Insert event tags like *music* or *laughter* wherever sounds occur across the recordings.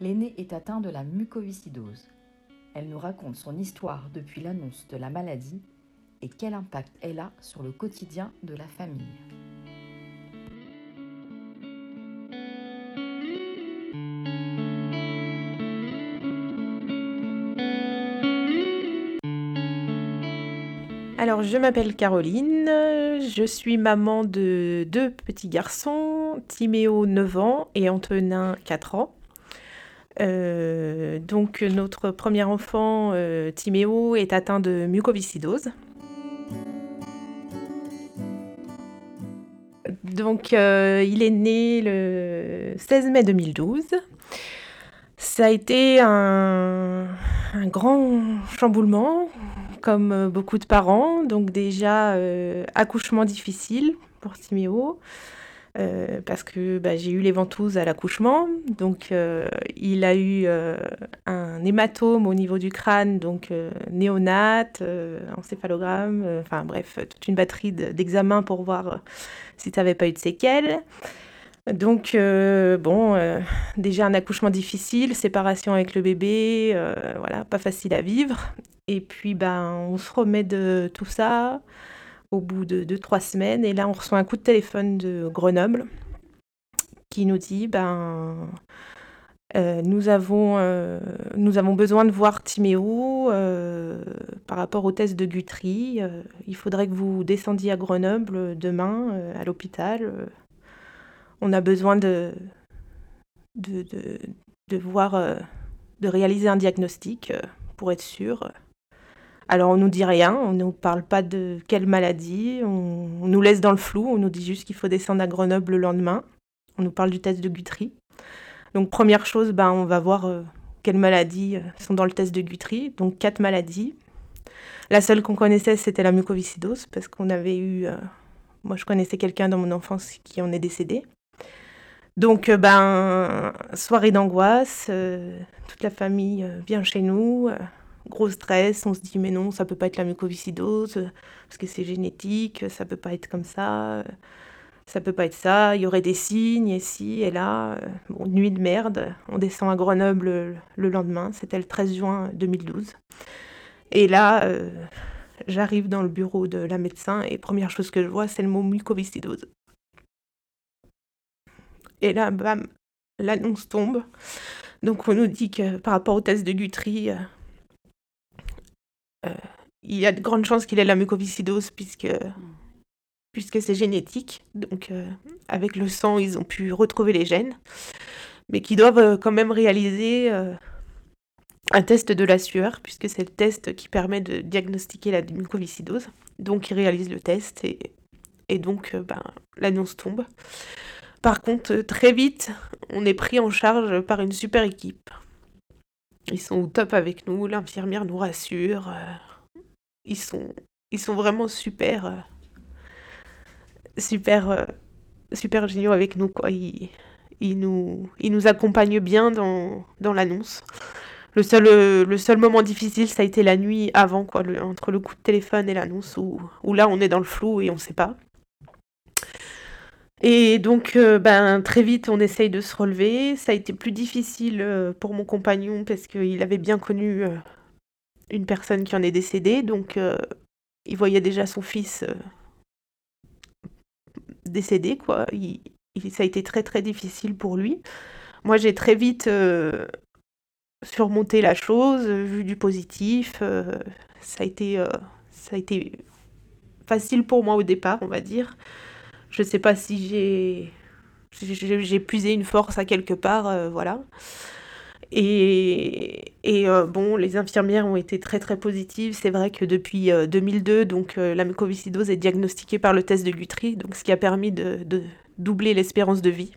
L'aîné est atteint de la mucoviscidose. Elle nous raconte son histoire depuis l'annonce de la maladie et quel impact elle a sur le quotidien de la famille. Alors, je m'appelle Caroline, je suis maman de deux petits garçons, Timéo 9 ans et Antonin 4 ans. Euh, donc, notre premier enfant, euh, Timéo, est atteint de mucoviscidose. Donc, euh, il est né le 16 mai 2012. Ça a été un, un grand chamboulement, comme beaucoup de parents. Donc, déjà, accouchement difficile pour Timéo. Euh, parce que bah, j'ai eu les ventouses à l'accouchement. Donc, euh, il a eu euh, un hématome au niveau du crâne, donc néonate, encéphalogramme, enfin bref, toute une batterie d'examens pour voir si ça n'avait pas eu de séquelles. Donc, bon, déjà un accouchement difficile, séparation avec le bébé, voilà, pas facile à vivre. Et puis, ben, on se remet de tout ça au bout de 2-3 semaines. Et là, on reçoit un coup de téléphone de Grenoble qui nous dit ben, euh, nous, avons, euh, nous avons besoin de voir Timéo euh, par rapport au test de Guthrie. il faudrait que vous descendiez à Grenoble demain à l'hôpital. on a besoin de voir, de réaliser un diagnostic pour être sûr. Alors on nous dit rien, on ne nous parle pas de quelle maladie, on, nous laisse dans le flou, on nous dit juste qu'il faut descendre à Grenoble le lendemain. On nous parle du test de Guthrie. Donc première chose, ben, on va voir euh, quelles maladies euh, sont dans le test de Guthrie. Donc quatre maladies. La seule qu'on connaissait, c'était la mucoviscidose, parce qu'on avait eu... Euh, moi, je connaissais quelqu'un dans mon enfance qui en est décédé. Donc, ben, soirée d'angoisse, toute la famille vient chez nous, gros stress, on se dit mais non, ça peut pas être la mucoviscidose, parce que c'est génétique, ça peut pas être comme ça, ça peut pas être ça, il y aurait des signes ici et là. Bon, nuit de merde, on descend à Grenoble le, lendemain, c'était le 13 juin 2012. Et là, euh, j'arrive dans le bureau de la médecin et première chose que je vois, c'est le mot mucoviscidose. Et là, bam, l'annonce tombe. Donc on nous dit que par rapport au test de Guthrie, euh, il y a de grandes chances qu'il ait la mucoviscidose puisque, puisque c'est génétique. Donc, euh, avec le sang, ils ont pu retrouver les gènes, mais qui doivent euh, quand même réaliser un test de la sueur, puisque c'est le test qui permet de diagnostiquer la mucoviscidose. Donc, ils réalisent le test et, et donc ben, l'annonce tombe. Par contre, très vite, on est pris en charge par une super équipe. Ils sont au top avec nous, l'infirmière nous rassure. Euh, ils, sont, ils sont vraiment super, euh, super, euh, super géniaux avec nous. Quoi. Ils, ils, nous, ils nous accompagnent bien dans, dans l'annonce. Le seul, le seul moment difficile, ça a été la nuit avant, quoi, entre le coup de téléphone et l'annonce, où, où là on est dans le flou et on ne sait pas. Et donc, euh, ben, très vite, on essaye de se relever. Ça a été plus difficile euh, pour mon compagnon parce qu'il avait bien connu euh, une personne qui en est décédée. Donc, il voyait déjà son fils décédé, quoi. Ça a été très, très difficile pour lui. Moi, j'ai très vite surmonté la chose, vu du positif. ça, a été, ça a été facile pour moi au départ, on va dire. Je sais pas si j'ai j'ai puisé une force à quelque part, euh, voilà. Et, et euh, bon, les infirmières ont été très très positives. C'est vrai que depuis 2002, euh, donc la mucoviscidose est diagnostiquée par le test de Guthrie, donc ce qui a permis de, de doubler l'espérance de vie.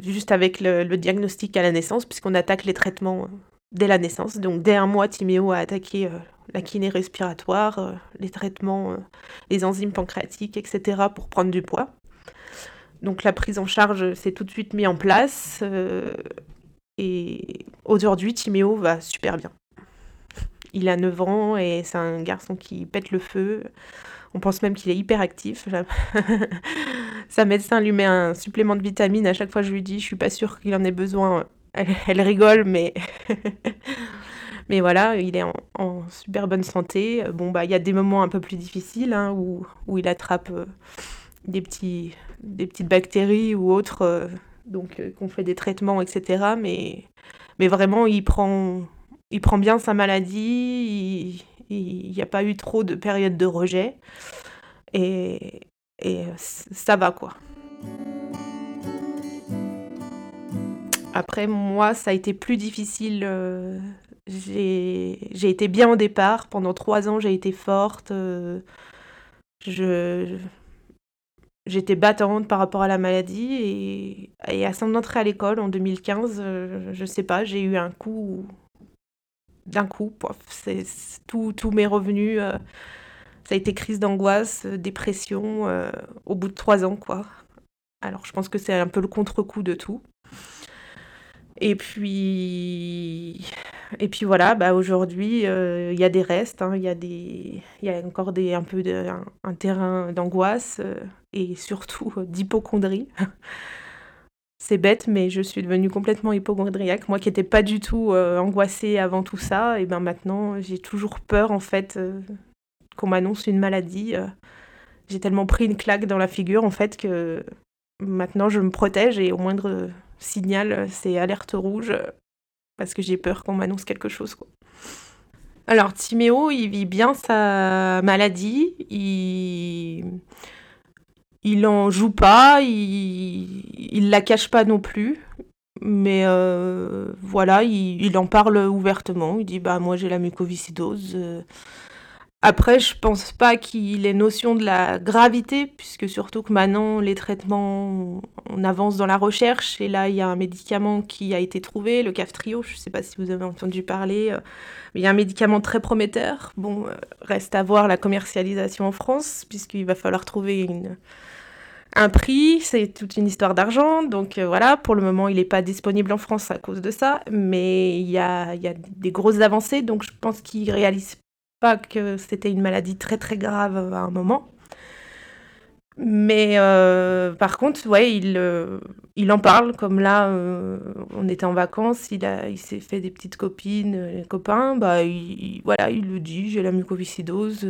juste avec le, diagnostic à la naissance, puisqu'on attaque les traitements dès la naissance. Donc dès un mois, Timéo a attaqué la kiné respiratoire, les traitements, les enzymes pancréatiques, etc. pour prendre du poids. Donc la prise en charge s'est tout de suite mise en place. et aujourd'hui, Timéo va super bien. Il a 9 ans et c'est un garçon qui pète le feu. On pense même qu'il est hyper actif. *laughs* Sa médecin lui met un supplément de vitamines à chaque fois je lui dis, je suis pas sûre qu'il en ait besoin. Elle, rigole, mais *laughs* mais voilà, il est en, super bonne santé. Bon bah il y a des moments un peu plus difficiles hein, où, il attrape euh, des petites bactéries ou autres, euh, donc euh, qu'on fait des traitements, etc. Mais vraiment il prend bien sa maladie, il n'y a pas eu trop de périodes de rejet. Et, ça va quoi. Après, moi, ça a été plus difficile. J'ai été bien au départ. Pendant trois ans, j'ai été forte. Euh, J'étais battante par rapport à la maladie et, et à son entrée à l'école en 2015, euh, je sais pas, j'ai eu un coup d'un coup. C'est, tous mes revenus, euh, ça a été crise d'angoisse, euh, dépression, au bout de trois ans, quoi. Alors je pense que c'est un peu le contre-coup de tout. Et puis, et puis voilà, bah aujourd'hui, il y a des restes, hein, il y, a y a encore des, un peu de, un, terrain d'angoisse et surtout d'hypochondrie. *laughs* C'est bête, mais je suis devenue complètement hypochondriaque. Moi qui n'étais pas du tout euh, angoissée avant tout ça, et ben maintenant j'ai toujours peur en fait euh, qu'on m'annonce une maladie. Euh. j'ai tellement pris une claque dans la figure en fait que maintenant je me protège et au moindre signal c'est alerte rouge parce que j'ai peur qu'on m'annonce quelque chose quoi. Alors Timéo, il vit bien sa maladie, il il en joue pas, il, il la cache pas non plus. Mais euh, voilà, il, en parle ouvertement. Il dit bah moi j'ai la mucoviscidose. Après, je pense pas qu'il ait notion de la gravité, puisque surtout que maintenant les traitements, on avance dans la recherche et là il y a un médicament qui a été trouvé, le Caftrio. Je sais pas si vous avez entendu parler. Euh, il y a un médicament très prometteur. Bon, euh, reste à voir la commercialisation en France, puisqu'il va falloir trouver une un prix, c'est toute une histoire d'argent. Donc euh, voilà, pour le moment, il n'est pas disponible en France à cause de ça. Mais il y a, y a, des grosses avancées. Donc je pense qu'il ne réalise pas que c'était une maladie très très grave à un moment. Mais euh, par contre, ouais, il, euh, il en parle, comme là, euh, on était en vacances, il, a, il s'est fait des petites copines, les copains, bah, il, voilà, il le dit, j'ai la mucoviscidose,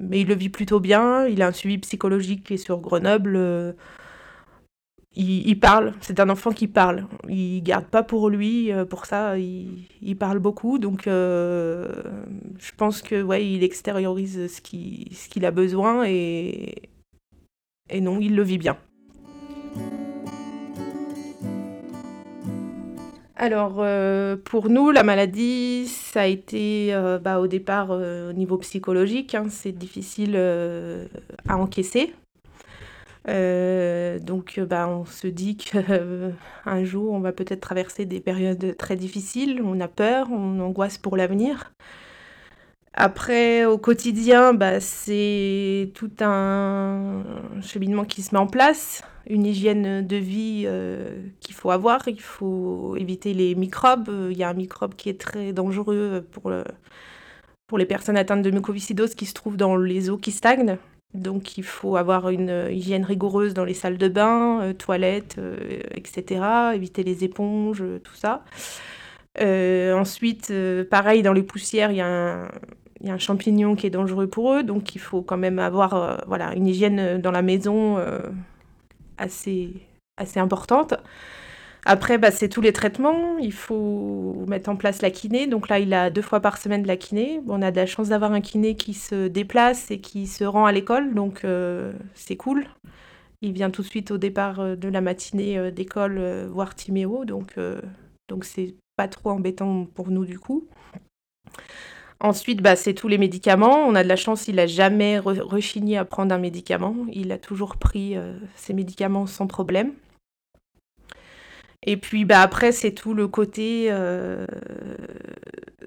mais il le vit plutôt bien, il a un suivi psychologique qui est sur Grenoble, il, parle, c'est un enfant qui parle, il garde pas pour lui, pour ça, il, parle beaucoup, donc je pense que, ouais, il extériorise ce qu'il a besoin et non, il le vit bien. Alors, euh, pour nous, la maladie, ça a été euh, bah, au départ euh, au niveau psychologique, hein, c'est difficile à encaisser. Donc, bah, on se dit qu'un jour, on va peut-être traverser des périodes très difficiles, on a peur, on angoisse pour l'avenir. Après, au quotidien, bah, c'est tout un cheminement qui se met en place, une hygiène de vie euh, qu'il faut avoir. Il faut éviter les microbes. Il y a un microbe qui est très dangereux pour, pour les personnes atteintes de mucoviscidose qui se trouve dans les eaux qui stagnent. Donc il faut avoir une hygiène rigoureuse dans les salles de bain, euh, toilettes, euh, etc. Éviter les éponges, tout ça. ensuite, pareil, dans les poussières, il y a un, champignon qui est dangereux pour eux, donc il faut quand même avoir euh, voilà, une hygiène euh, dans la maison euh, assez importante. Après, bah, c'est tous les traitements. Il faut mettre en place la kiné. Donc là, il a deux fois par semaine de la kiné. on a de la chance d'avoir un kiné qui se déplace et qui se rend à l'école. Donc c'est cool. Il vient tout de suite au départ de la matinée d'école voir Timéo. Donc donc c'est pas trop embêtant pour nous du coup. Ensuite, bah, c'est tous les médicaments. On a de la chance, il n'a jamais rechigné à prendre un médicament. Il a toujours pris euh, ses médicaments sans problème. Et puis bah après c'est tout le côté euh,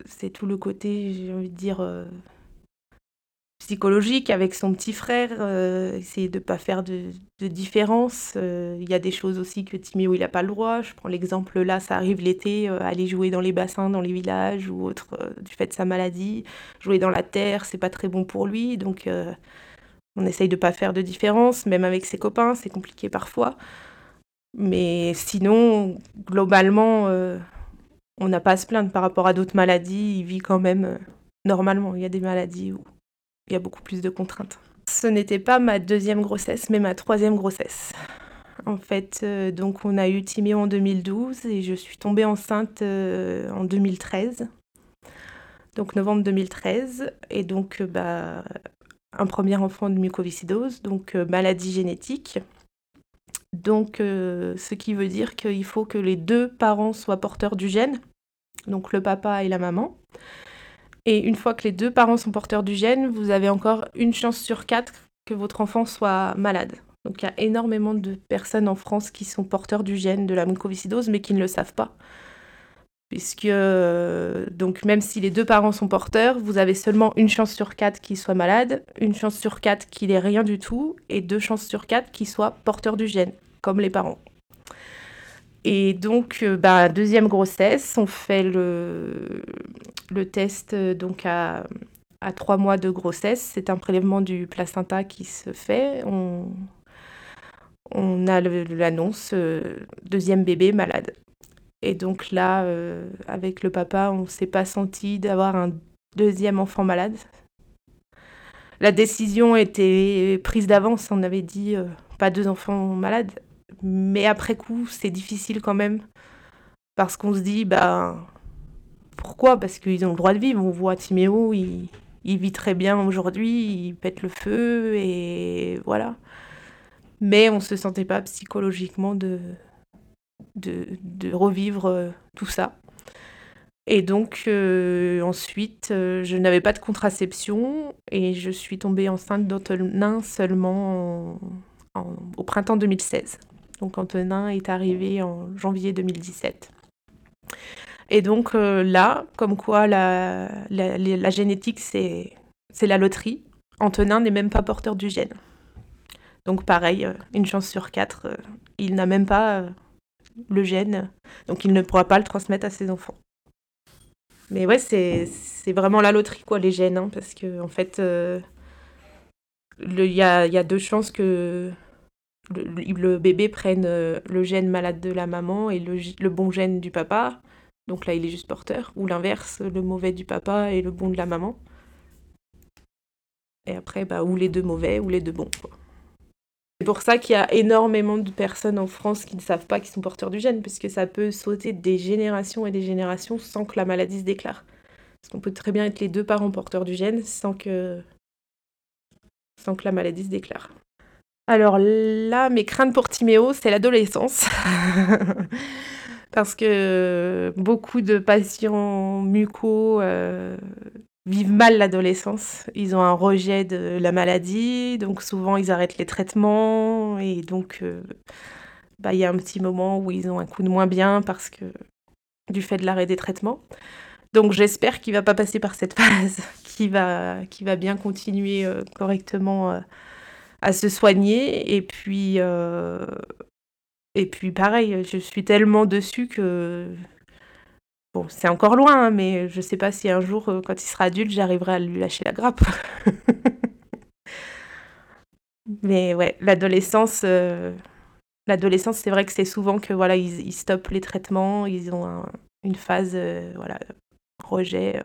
c'est tout le côté j'ai envie de dire euh, psychologique avec son petit frère, euh, essayer de pas faire de, différence. Euh, Il y a des choses aussi que Timéo il a pas le droit. Je prends l'exemple là, ça arrive l'été, aller jouer dans les bassins, dans les villages ou autre du fait de sa maladie, jouer dans la terre, c'est pas très bon pour lui, donc on essaye de pas faire de différence, même avec ses copains, c'est compliqué parfois. Mais sinon, globalement, euh, on n'a pas à se plaindre par rapport à d'autres maladies. Il vit quand même euh, normalement. Il y a des maladies où il y a beaucoup plus de contraintes. Ce n'était pas ma deuxième grossesse, mais ma troisième grossesse. En fait, euh, donc on a eu Timéo en 2012 et je suis tombée enceinte en 2013. Donc novembre 2013. Et donc, bah, un premier enfant de mucoviscidose, donc maladie génétique. Donc, euh, ce qui veut dire qu'il faut que les deux parents soient porteurs du gène, donc le papa et la maman. Et une fois que les deux parents sont porteurs du gène, vous avez encore une chance sur quatre que votre enfant soit malade. Donc il y a énormément de personnes en France qui sont porteurs du gène de la mucoviscidose, mais qui ne le savent pas. Puisque, euh, donc même si les deux parents sont porteurs, vous avez seulement une chance sur quatre qu'ils soient malades, une chance sur quatre qu'il ait rien du tout, et deux chances sur quatre qu'ils soient porteurs du gène, les parents. Et donc, euh, bah, deuxième grossesse, on fait le, test euh, donc à, à trois mois de grossesse. C'est un prélèvement du placenta qui se fait. On, a l'annonce euh, deuxième bébé malade. Et donc là, avec le papa, on s'est pas senti d'avoir un deuxième enfant malade. La décision était prise d'avance. On avait dit pas deux enfants malades. Mais après coup, c'est difficile quand même. Parce qu'on se dit, bah, pourquoi? Parce qu'ils ont le droit de vivre. On voit Timéo, il, vit très bien aujourd'hui, il pète le feu et voilà. Mais on se sentait pas psychologiquement de, revivre euh, tout ça. Et donc euh, ensuite, euh, je n'avais pas de contraception et je suis tombée enceinte d'Antonin seulement en- en- au printemps 2016. Donc Antonin est arrivé en janvier 2017. Et donc euh, là, comme quoi la, génétique, c'est la loterie. Antonin n'est même pas porteur du gène. Donc pareil, euh, une chance sur quatre, euh, il n'a même pas le gène, donc il ne pourra pas le transmettre à ses enfants. Mais ouais, c'est vraiment la loterie, quoi, les gènes, hein, parce que en fait, il y a deux chances que le, le bébé prenne euh, le gène malade de la maman et le, le bon gène du papa. Donc là, il est juste porteur. Ou l'inverse, le mauvais du papa et le bon de la maman. Et après, bah, ou les deux mauvais ou les deux bons. C'est pour ça qu'il y a énormément de personnes en France qui ne savent pas qu'ils sont porteurs du gène, parce que ça peut sauter des générations et des générations sans que la maladie se déclare. Parce qu'on peut très bien être les deux parents porteurs du gène sans que, sans que la maladie se déclare. Alors là, mes craintes pour Timéo, c'est l'adolescence. *laughs* Parce que beaucoup de patients mucos euh, vivent mal l'adolescence. Ils ont un rejet de la maladie, donc souvent ils arrêtent les traitements et donc euh, bah, il y a un petit moment où ils ont un coup de moins bien parce que du fait de l'arrêt des traitements. Donc j'espère qu'il va pas passer par cette *laughs* phase, qu'il va, qu'il va bien continuer euh, correctement euh, à se soigner et puis euh, et puis pareil, je suis tellement dessus que Bon, c'est encore loin, hein, mais je sais pas si un jour, euh, quand il sera adulte, j'arriverai à lui lâcher la grappe. *laughs* Mais ouais, l'adolescence, euh, l'adolescence, c'est vrai que c'est souvent que voilà, ils, stoppent les traitements, ils ont un- une phase, voilà, rejet.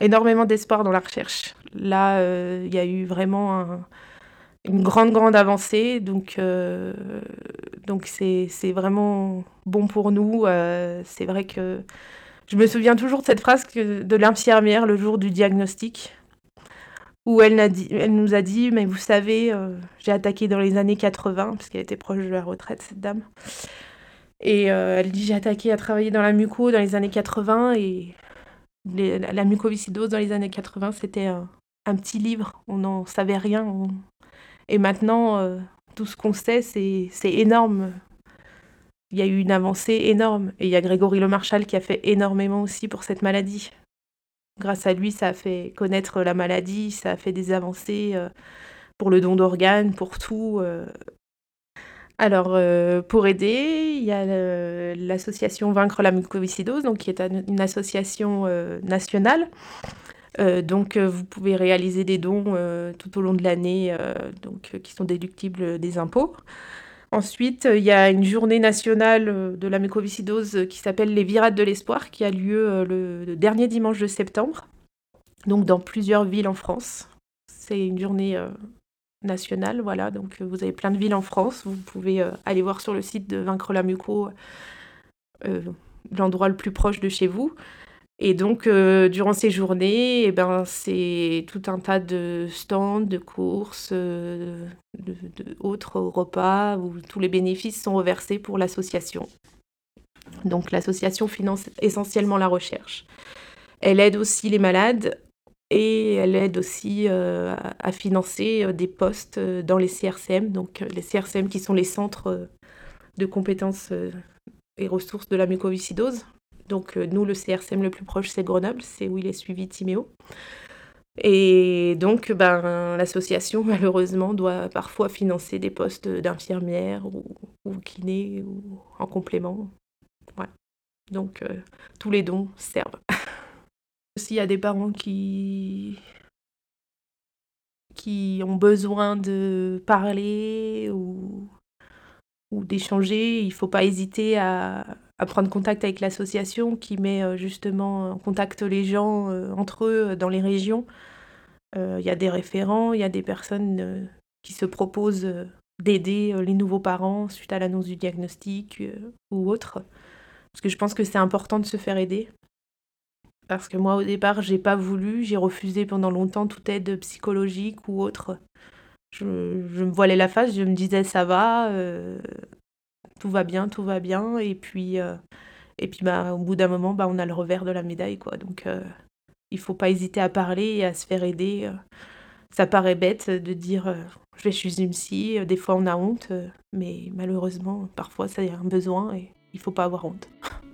Énormément d'espoir dans la recherche. Là, euh, il y a eu vraiment un- une grande, grande avancée, donc euh, donc c'est c'est vraiment bon pour nous. euh, c'est vrai que je me souviens toujours de cette phrase de l'infirmière le jour du diagnostic, où elle, nous a dit, mais vous savez, j'ai attaqué dans les années 80, parce qu'elle était proche de la retraite, cette dame. Et elle dit, j'ai attaqué à travailler dans la muco dans les années 80, et la, mucoviscidose dans les années 80, c'était un, petit livre, on n'en savait rien. Et maintenant, euh, tout ce qu'on sait, c'est énorme. Il y a eu une avancée énorme. Et il y a Grégory Le Marchal qui a fait énormément aussi pour cette maladie. Grâce à lui, ça a fait connaître la maladie, ça a fait des avancées euh, pour le don d'organes, pour tout. Euh. Alors, euh, pour aider, il y a l'association Vaincre la mucoviscidose, donc, qui est une association nationale. donc, vous pouvez réaliser des dons tout au long de l'année, donc qui sont déductibles des impôts. Ensuite, il y a une journée nationale euh, de la mucoviscidose qui s'appelle les Virades de l'Espoir, qui a lieu euh, le, dernier dimanche de septembre, donc dans plusieurs villes en France. C'est une journée euh, nationale, voilà, donc vous avez plein de villes en France. Vous pouvez aller voir sur le site de Vaincre la muco l'endroit le plus proche de chez vous. Et donc, euh, durant ces journées, eh ben, c'est tout un tas de stands, de courses, euh, d'autres repas où tous les bénéfices sont reversés pour l'association. Donc, l'association finance essentiellement la recherche. Elle aide aussi les malades et elle aide aussi euh, à financer des postes dans les CRCM, donc les CRCM qui sont les centres de compétences et ressources de la mucoviscidose. Donc euh, nous, le CRCM le plus proche, c'est Grenoble, c'est où il est suivi Timéo. Et donc, ben, l'association, *laughs* malheureusement, doit parfois financer des postes d'infirmière ou, ou, ou en complément. Voilà. Donc, euh, tous les dons servent. *laughs* S'il y a des parents qui qui ont besoin de parler ou, d'échanger, il ne faut pas hésiter à, à prendre contact avec l'association qui met euh, justement en contact les gens euh, entre eux euh, dans les régions. Il y a des référents, il y a des personnes qui se proposent d'aider les nouveaux parents suite à l'annonce du diagnostic ou autre. Parce que je pense que c'est important de se faire aider. Parce que moi, au départ, j'ai pas voulu, j'ai refusé pendant longtemps toute aide psychologique ou autre. Je, me voilais la face, je me disais ça va, tout va bien, tout va bien. Et puis, euh, et puis bah, au bout d'un moment, bah, on a le revers de la médaille. Quoi. Donc, euh, il faut pas hésiter à parler et à se faire aider. Euh. Ça paraît bête de dire je suis une psy. Des fois, on a honte, mais malheureusement, parfois, ça y a un besoin et il faut pas avoir honte. *laughs*